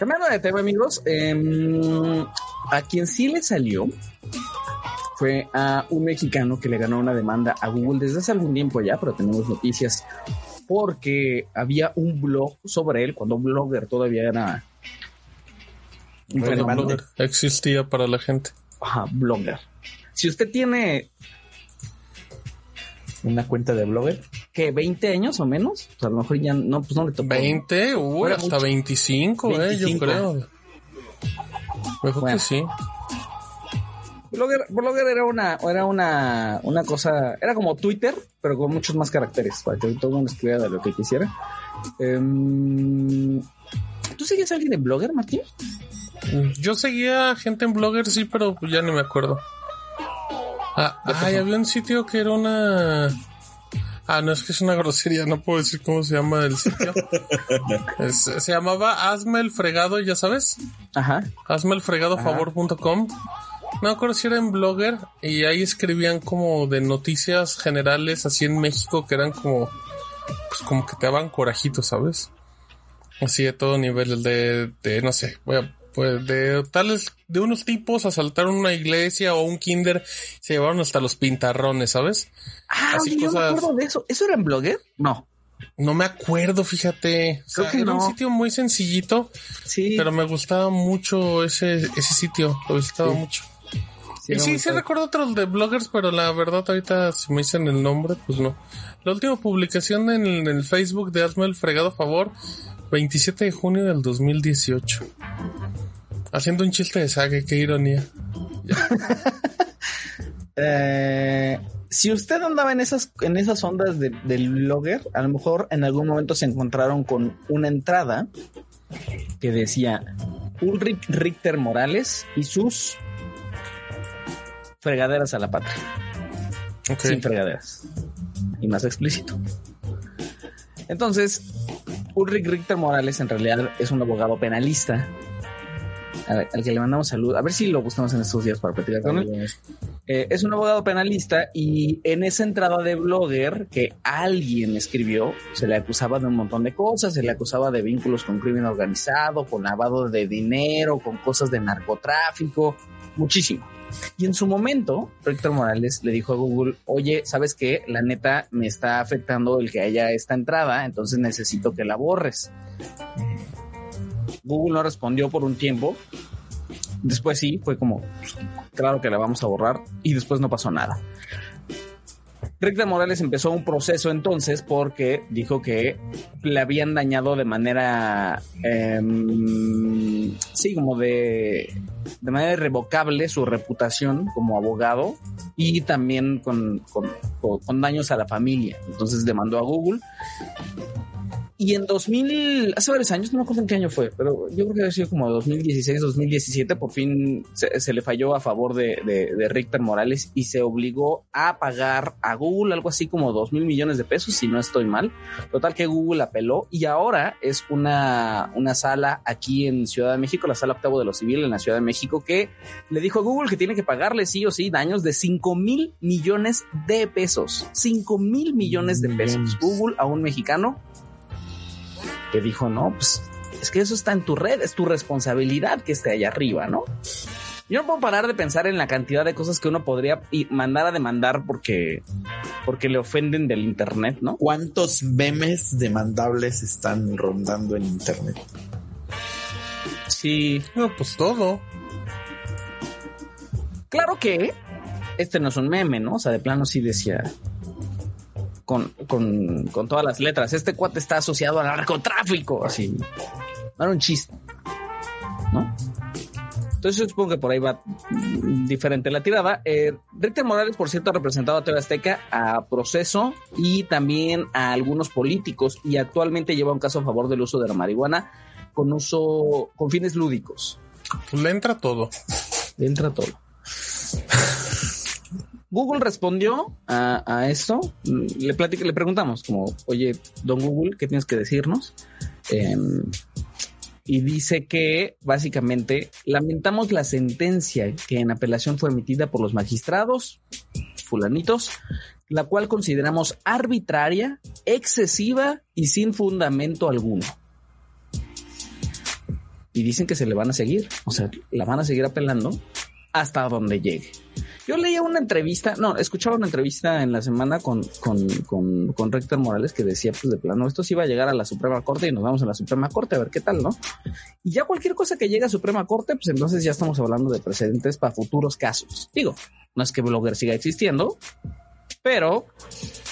Cambiando de tema, amigos, em, a quien sí le salió fue a un mexicano que le ganó una demanda a Google desde hace algún tiempo ya, pero tenemos noticias porque había un blog sobre él cuando Blogger todavía era bueno, blogger existía para la gente. Ajá, Blogger. Si usted tiene una cuenta de blogger. Que 20 años o menos. O sea, a lo mejor ya no, pues no le tocó. 20, uy, hasta 25, eh, yo creo. Mejor que sí. Blogger, Blogger era una, era una, una cosa, era como Twitter, pero con muchos más caracteres, para que todo el mundo escribiera de lo que quisiera. Em, ¿Tú seguías a alguien en Blogger, Martín? Yo seguía gente en Blogger, sí, pero ya no me acuerdo. Ah, ay, había un sitio que era una. Ah, no, es que es una grosería, no puedo decir cómo se llama el sitio. se llamaba Hazme el fregado, ya sabes. Ajá. Hazme el fregado favor.com. No me acuerdo si era en Blogger y ahí escribían como de noticias generales así en México que eran como, pues como que te daban corajito, ¿sabes? Así de todo nivel, de, de no sé, voy a pues de tales, de unos tipos asaltaron una iglesia o un kinder, se llevaron hasta los pintarrones, ¿sabes? Ah, Así yo me acuerdo de eso. ¿Eso era en Blogger? No. No me acuerdo, fíjate. era un sitio muy sencillito. Sí. Pero me gustaba mucho ese, ese sitio. Lo visitaba mucho. Sí, y sí, sí recuerdo otros de bloggers, pero la verdad ahorita si me dicen el nombre, pues no. La última publicación en el, en el Facebook de Hazme el fregado favor 27 de junio del 2018. Haciendo un chiste de saga, qué ironía. Eh, si usted andaba en esas, en esas ondas de, del blogger, a lo mejor en algún momento se encontraron con una entrada que decía Ulrich Richter Morales y sus fregaderas a la patria. Sin fregaderas. Y más explícito. Entonces, Ulrich Richter Morales en realidad es un abogado penalista al, que le mandamos salud. A ver si lo buscamos en estos días para platicar con él. Eh, es un abogado penalista y en esa entrada de blogger que alguien escribió, se le acusaba de un montón de cosas, se le acusaba de vínculos con crimen organizado, con lavado de dinero, con cosas de narcotráfico, muchísimo. Y en su momento, Richter Morales le dijo a Google, oye, ¿sabes qué? La neta me está afectando el que haya esta entrada, entonces necesito que la borres. Google no respondió por un tiempo. Después sí, fue como, pues, claro que la vamos a borrar y después no pasó nada. Rick Morales empezó un proceso entonces porque dijo que le habían dañado de manera, em, sí, como de, de manera irrevocable su reputación como abogado y también con, con daños a la familia. Entonces demandó a Google y en 2000, hace varios años, no me acuerdo en qué año fue, pero yo creo que ha sido como 2016, 2017, por fin se, le falló a favor de, de, Richter Morales y se obligó a pagar a Google algo así como 2 mil millones de pesos, si no estoy mal. Total que Google apeló y ahora es una, una sala aquí en Ciudad de México, la sala octavo de los civiles en la Ciudad de México, que le dijo a Google que tiene que pagarle sí o sí daños de 5 mil millones de pesos. 5 mil millones de pesos. Google a un mexicano que dijo, no, pues es que eso está en tu red, es tu responsabilidad que esté allá arriba, ¿no? Yo no puedo parar de pensar en la cantidad de cosas que uno podría mandar a demandar porque, porque le ofenden del internet, ¿no? ¿Cuántos memes demandables están rondando en internet? Sí. No, pues todo. Claro que este no es un meme, ¿no? O sea, de plano sí decía, con, con, todas las letras. Este cuate está asociado al narcotráfico, así. No era un chiste, ¿no? Entonces yo supongo que por ahí va diferente la tirada. Eh, Richter Morales, por cierto, ha representado a TV Azteca a proceso y también a algunos políticos y actualmente lleva un caso a favor del uso de la marihuana con uso, con fines lúdicos. Le entra todo. Le entra todo. Google respondió a, esto. Le, le preguntamos como, oye, don Google, ¿qué tienes que decirnos? Em, y dice que básicamente lamentamos la sentencia que en apelación fue emitida por los magistrados, fulanitos, la cual consideramos arbitraria, excesiva y sin fundamento alguno. y dicen que se le van a seguir. O sea, la van a seguir apelando hasta donde llegue. Yo leía una entrevista, no, escuchaba una entrevista en la semana con, con, con, con Rector Morales que decía, pues de plano, esto sí va a llegar a la Suprema Corte y nos vamos a la Suprema Corte a ver qué tal, ¿no? Y ya cualquier cosa que llegue a Suprema Corte, pues entonces ya estamos hablando de precedentes para futuros casos. Digo, no es que Blogger siga existiendo, pero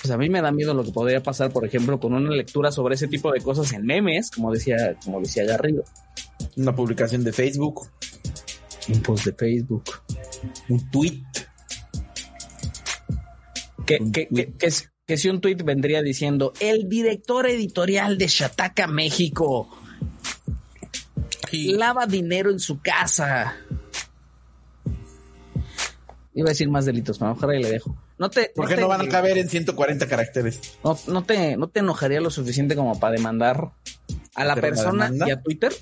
pues a mí me da miedo lo que podría pasar, por ejemplo, con una lectura sobre ese tipo de cosas en memes, como decía, como decía Garrido. Una publicación de Facebook. Un post de Facebook. Un tweet. Que, que, si un tweet vendría diciendo el director editorial de Shataka México lava dinero en su casa. Iba a decir más delitos, pero mejor ahí le dejo. No te, ¿Por qué no, van a caber en 140 caracteres? No, te, no te enojaría lo suficiente como para demandar a la persona y a Twitter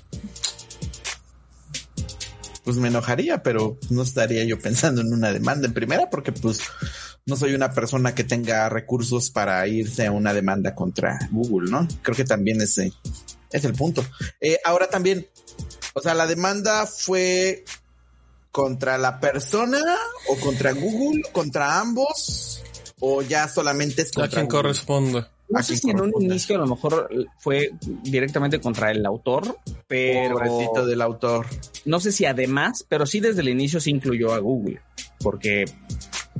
pues me enojaría, pero no estaría yo pensando en una demanda en primera porque pues no soy una persona que tenga recursos para irse a una demanda contra Google, ¿no? Creo que también ese es el punto. Eh, ahora también, o sea, la demanda fue contra la persona o contra Google, contra ambos o ya solamente es contra a quien corresponde. No sé si en un inicio a lo mejor fue directamente contra el autor, pero. Pobrecito del autor. No sé si además, pero sí desde el inicio se incluyó a Google. Porque.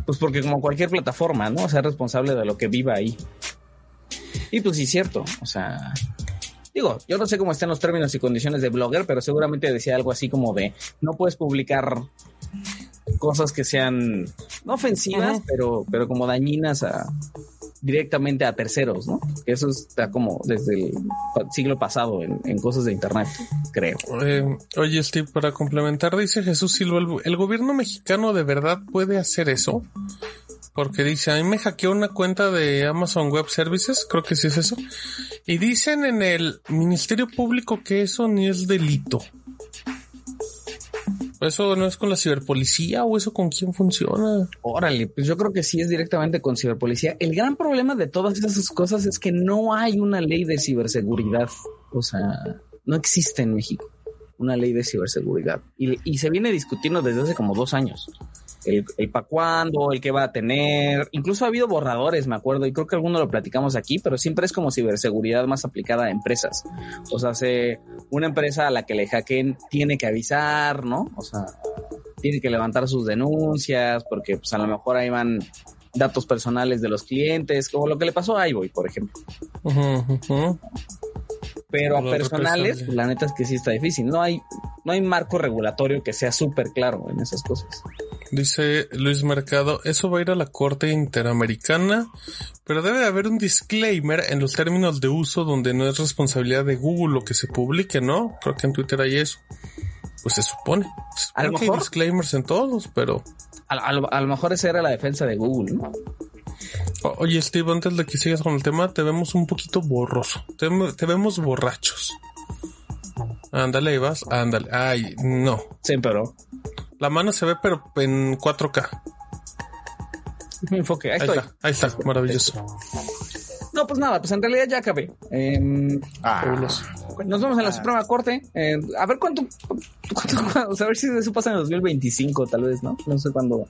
Pues porque como cualquier plataforma, ¿no? O sea, responsable de lo que viva ahí. Y pues sí, cierto. O sea. Digo, yo no sé cómo están los términos y condiciones de blogger, pero seguramente decía algo así como de no puedes publicar cosas que sean no ofensivas, pero, pero como dañinas a, directamente a terceros, ¿no? Eso está como desde el siglo pasado en, cosas de Internet, creo. Eh, oye, Steve, para complementar, dice Jesús Silva, ¿el, gobierno mexicano de verdad puede hacer eso? Porque dice, a mí me hackeó una cuenta de Amazon Web Services, creo que sí es eso, y dicen en el Ministerio Público que eso ni es delito. ¿Eso no es con la ciberpolicía o eso con quién funciona? Órale, pues yo creo que sí es directamente con ciberpolicía. El gran problema de todas esas cosas es que no hay una ley de ciberseguridad. O sea, no existe en México una ley de ciberseguridad. Y, se viene discutiendo desde hace como dos años el, el para cuándo, el que va a tener. Incluso ha habido borradores, me acuerdo, y creo que alguno lo platicamos aquí, pero siempre es como ciberseguridad más aplicada a empresas. O sea, se, una empresa a la que le hackeen tiene que avisar, ¿no? O sea, tiene que levantar sus denuncias, porque pues a lo mejor ahí van datos personales de los clientes, como lo que le pasó a iVoy, por ejemplo. Pero a personales, pues, la neta es que sí está difícil. No hay, no hay marco regulatorio que sea súper claro en esas cosas. Dice Luis Mercado, eso va a ir a la Corte Interamericana, pero debe haber un disclaimer en los términos de uso donde no es responsabilidad de Google lo que se publique, ¿no? Creo que en Twitter hay eso. Pues se supone. a lo mejor, hay disclaimers en todos, pero... A, lo mejor esa era la defensa de Google, ¿no? Oye, Steve, antes de que sigas con el tema, te vemos un poquito borroso. Te, te vemos borrachos. Ándale, Ibas. Ándale. Ay, no. Sí, pero. La mano se ve, pero en 4K. Enfoque, ahí, Está, ahí está, maravilloso. No, pues nada, pues en realidad ya acabé. Em, ah, nos vemos en la Suprema Corte. Eh, a ver cuánto, cuánto, a ver si eso pasa en el 2025, tal vez, ¿no? No sé cuándo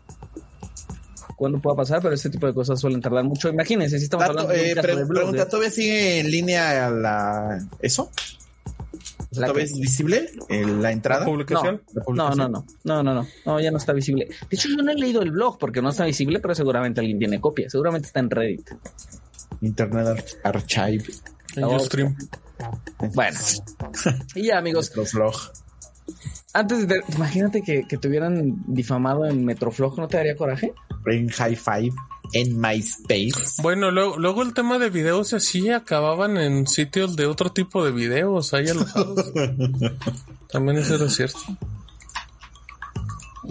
cuándo pueda pasar, pero este tipo de cosas suelen tardar mucho. Imagínense, si estamos hablando de, un eh, pregunta, ¿todavía sigue en línea la eso? ¿La ¿Todavía es visible la entrada? publicación? No, no, no, no, no, no, no, ya no está visible. De hecho, yo no he leído el blog porque no está visible, pero seguramente alguien tiene copia. Seguramente está en Reddit. Internet Archive. En stream. Bueno. y ya, amigos. Metroflog. Antes de. Imagínate que, que te hubieran difamado en Metroflog, ¿no te daría coraje? En High Five en MySpace. Bueno, luego, luego el tema de videos así acababan en sitios de otro tipo de videos ahí alojados. También eso era cierto.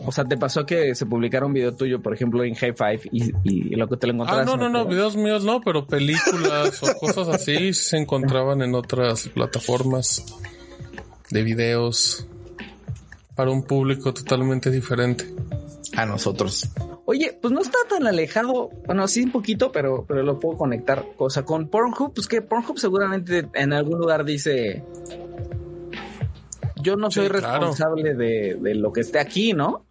O sea, ¿te pasó que se publicara un video tuyo, por ejemplo, en High Five y, y lo que te lo encontraste? Ah, no, no, no, videos míos no, pero películas o cosas así se encontraban en otras plataformas de videos para un público totalmente diferente. A nosotros. Oye, pues no está tan alejado. Bueno, sí un poquito, pero, pero lo puedo conectar. Cosa con Pornhub, pues que Pornhub seguramente en algún lugar dice yo no soy responsable de, de, lo que esté aquí, ¿no?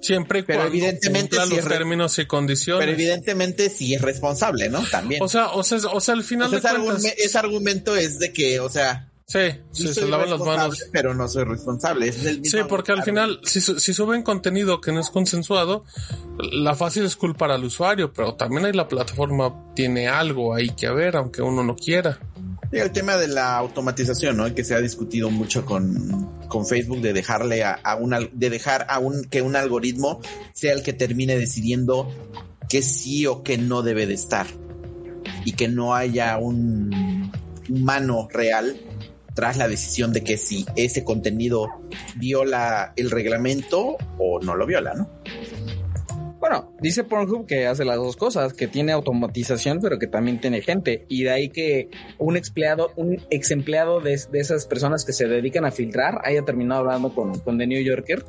Siempre pero evidentemente si los términos y condiciones. Pero evidentemente sí es responsable, ¿no? También. O sea, o sea, o sea al final de cuentas... ese argumento es de que, o sea, Sí, sí se lavan las manos. Pero no soy responsable. sí, porque al final, si, si, suben contenido que no es consensuado, la fácil es culpar al usuario, pero también ahí la plataforma tiene algo ahí que ver, aunque uno no quiera. Y el tema de la automatización, ¿no? Que se ha discutido mucho con, con Facebook de dejarle a, a una, de dejar a un, que un algoritmo sea el que termine decidiendo que sí o que no debe de estar. Y que no haya un humano real tras la decisión de que si ese contenido viola el reglamento o no lo viola, ¿no? Bueno, dice Pornhub que hace las dos cosas, que tiene automatización, pero que también tiene gente. Y de ahí que un empleado, un ex empleado de, esas personas que se dedican a filtrar haya terminado hablando con, con The New Yorker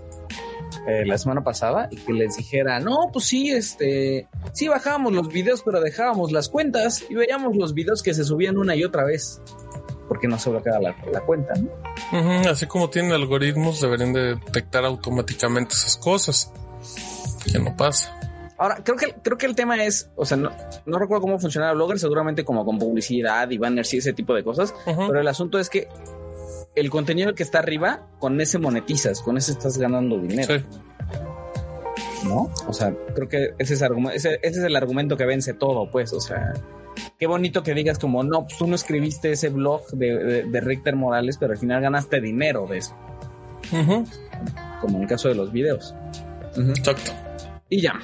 eh, la semana pasada y que les dijera, no, pues sí, este, sí bajábamos los videos, pero dejábamos las cuentas y veíamos los videos que se subían una y otra vez porque no se bloquea la, la cuenta. ¿no? así como tienen algoritmos, deberían de detectar automáticamente esas cosas. Que no pasa. Ahora, creo que, creo que el tema es, o sea, no, no recuerdo cómo funciona Blogger, seguramente como con publicidad y banners y ese tipo de cosas, pero el asunto es que el contenido que está arriba, con ese monetizas, con ese estás ganando dinero. Sí. ¿No? O sea, creo que ese es, ese, ese es el argumento que vence todo, pues, o sea, qué bonito que digas como, no, pues tú no escribiste ese blog de, de, Richter Morales, pero al final ganaste dinero de eso. Como en el caso de los videos. Exacto. Y ya.